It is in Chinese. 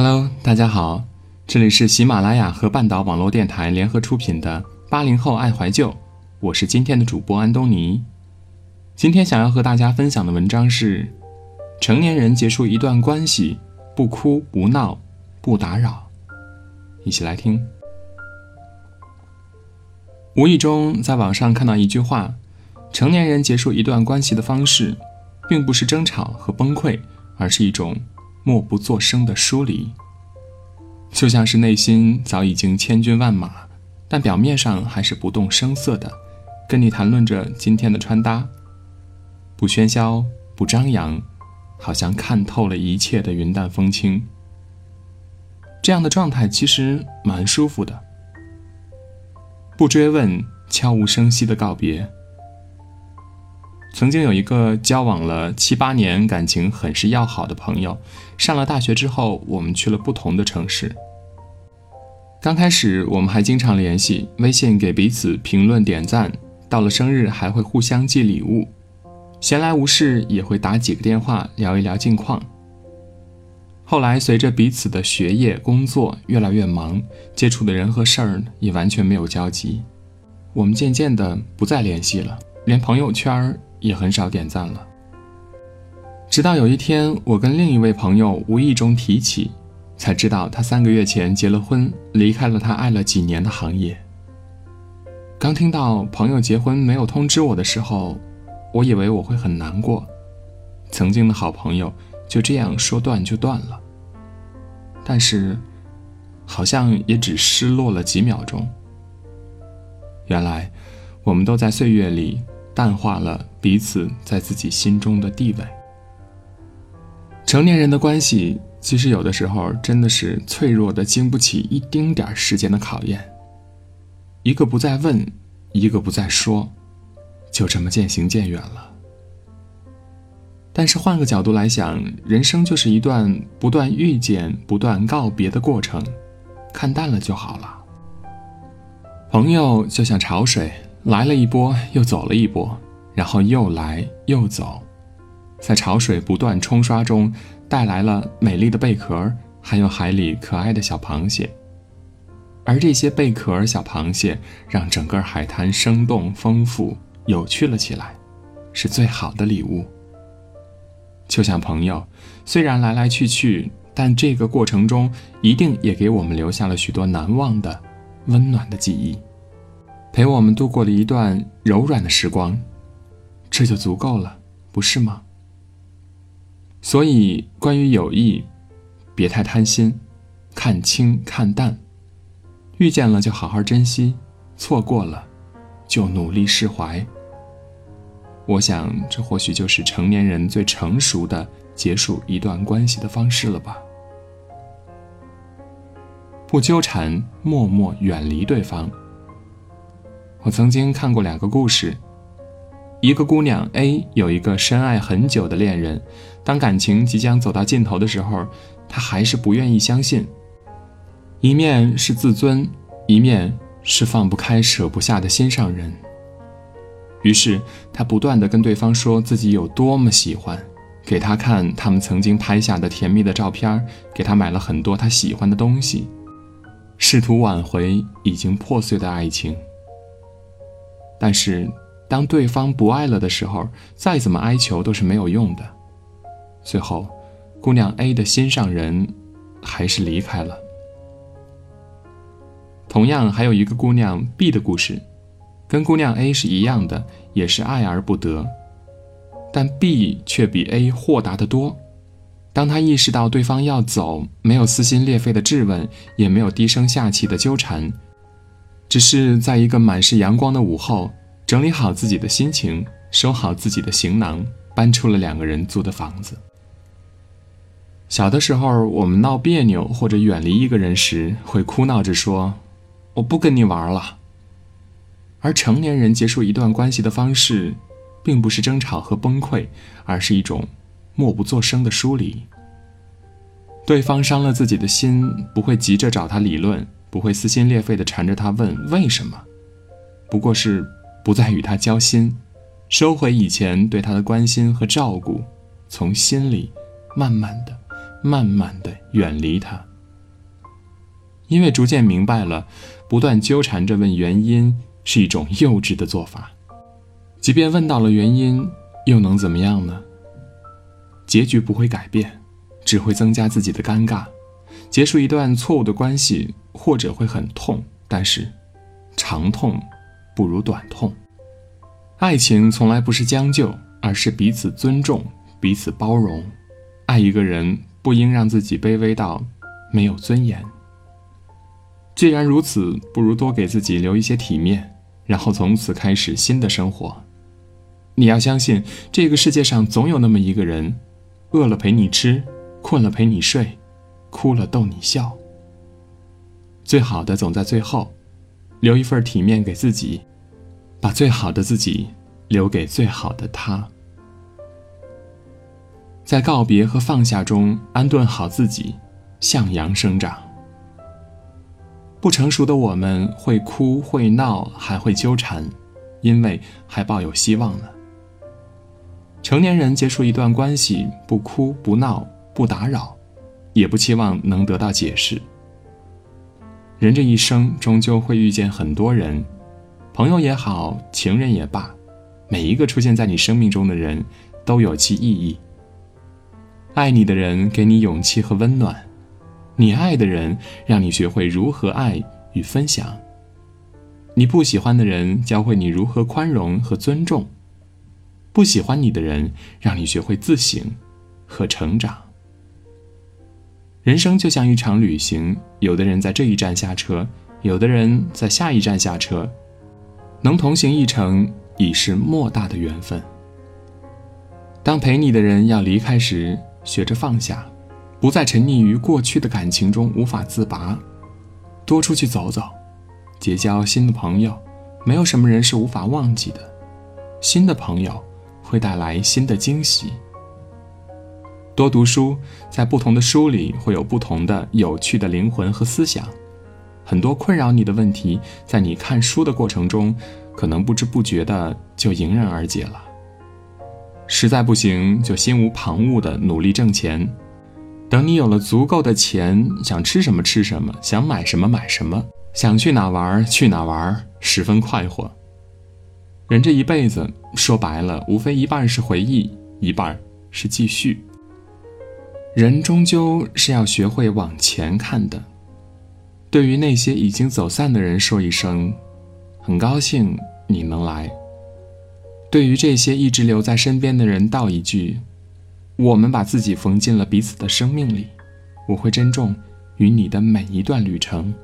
Hello，大家好，这里是喜马拉雅和半岛网络电台联合出品的《八零后爱怀旧》，我是今天的主播安东尼。今天想要和大家分享的文章是：成年人结束一段关系，不哭不闹不打扰。一起来听。无意中在网上看到一句话：成年人结束一段关系的方式，并不是争吵和崩溃，而是一种。默不作声的疏离，就像是内心早已经千军万马，但表面上还是不动声色的，跟你谈论着今天的穿搭，不喧嚣，不张扬，好像看透了一切的云淡风轻。这样的状态其实蛮舒服的，不追问，悄无声息的告别。曾经有一个交往了七八年、感情很是要好的朋友，上了大学之后，我们去了不同的城市。刚开始我们还经常联系，微信给彼此评论点赞，到了生日还会互相寄礼物，闲来无事也会打几个电话聊一聊近况。后来随着彼此的学业、工作越来越忙，接触的人和事儿也完全没有交集，我们渐渐的不再联系了，连朋友圈也很少点赞了。直到有一天，我跟另一位朋友无意中提起，才知道他三个月前结了婚，离开了他爱了几年的行业。刚听到朋友结婚没有通知我的时候，我以为我会很难过，曾经的好朋友就这样说断就断了。但是，好像也只失落了几秒钟。原来，我们都在岁月里。淡化了彼此在自己心中的地位。成年人的关系，其实有的时候真的是脆弱的，经不起一丁点时间的考验。一个不再问，一个不再说，就这么渐行渐远了。但是换个角度来想，人生就是一段不断遇见、不断告别的过程，看淡了就好了。朋友就像潮水。来了一波，又走了一波，然后又来又走，在潮水不断冲刷中，带来了美丽的贝壳，还有海里可爱的小螃蟹。而这些贝壳小螃蟹，让整个海滩生动丰富、有趣了起来，是最好的礼物。就像朋友，虽然来来去去，但这个过程中，一定也给我们留下了许多难忘的、温暖的记忆。陪我们度过了一段柔软的时光，这就足够了，不是吗？所以，关于友谊，别太贪心，看清看淡，遇见了就好好珍惜，错过了就努力释怀。我想，这或许就是成年人最成熟的结束一段关系的方式了吧？不纠缠，默默远离对方。我曾经看过两个故事，一个姑娘 A 有一个深爱很久的恋人，当感情即将走到尽头的时候，她还是不愿意相信。一面是自尊，一面是放不开、舍不下的心上人。于是她不断的跟对方说自己有多么喜欢，给他看他们曾经拍下的甜蜜的照片，给他买了很多他喜欢的东西，试图挽回已经破碎的爱情。但是，当对方不爱了的时候，再怎么哀求都是没有用的。最后，姑娘 A 的心上人还是离开了。同样，还有一个姑娘 B 的故事，跟姑娘 A 是一样的，也是爱而不得。但 B 却比 A 豁达得多。当他意识到对方要走，没有撕心裂肺的质问，也没有低声下气的纠缠。只是在一个满是阳光的午后，整理好自己的心情，收好自己的行囊，搬出了两个人租的房子。小的时候，我们闹别扭或者远离一个人时，会哭闹着说：“我不跟你玩了。”而成年人结束一段关系的方式，并不是争吵和崩溃，而是一种默不作声的疏离。对方伤了自己的心，不会急着找他理论。不会撕心裂肺地缠着他问为什么，不过是不再与他交心，收回以前对他的关心和照顾，从心里慢慢的、慢慢的远离他。因为逐渐明白了，不断纠缠着问原因是一种幼稚的做法。即便问到了原因，又能怎么样呢？结局不会改变，只会增加自己的尴尬。结束一段错误的关系，或者会很痛，但是长痛不如短痛。爱情从来不是将就，而是彼此尊重、彼此包容。爱一个人，不应让自己卑微到没有尊严。既然如此，不如多给自己留一些体面，然后从此开始新的生活。你要相信，这个世界上总有那么一个人，饿了陪你吃，困了陪你睡。哭了逗你笑。最好的总在最后，留一份体面给自己，把最好的自己留给最好的他。在告别和放下中安顿好自己，向阳生长。不成熟的我们会哭会闹还会纠缠，因为还抱有希望呢。成年人结束一段关系，不哭不闹不打扰。也不期望能得到解释。人这一生终究会遇见很多人，朋友也好，情人也罢，每一个出现在你生命中的人，都有其意义。爱你的人给你勇气和温暖，你爱的人让你学会如何爱与分享。你不喜欢的人教会你如何宽容和尊重，不喜欢你的人让你学会自省和成长。人生就像一场旅行，有的人在这一站下车，有的人在下一站下车，能同行一程已是莫大的缘分。当陪你的人要离开时，学着放下，不再沉溺于过去的感情中无法自拔，多出去走走，结交新的朋友。没有什么人是无法忘记的，新的朋友会带来新的惊喜。多读书，在不同的书里会有不同的有趣的灵魂和思想。很多困扰你的问题，在你看书的过程中，可能不知不觉的就迎刃而解了。实在不行，就心无旁骛的努力挣钱。等你有了足够的钱，想吃什么吃什么，想买什么买什么，想去哪玩去哪玩，十分快活。人这一辈子，说白了，无非一半是回忆，一半是继续。人终究是要学会往前看的。对于那些已经走散的人，说一声，很高兴你能来。对于这些一直留在身边的人，道一句，我们把自己缝进了彼此的生命里。我会珍重与你的每一段旅程。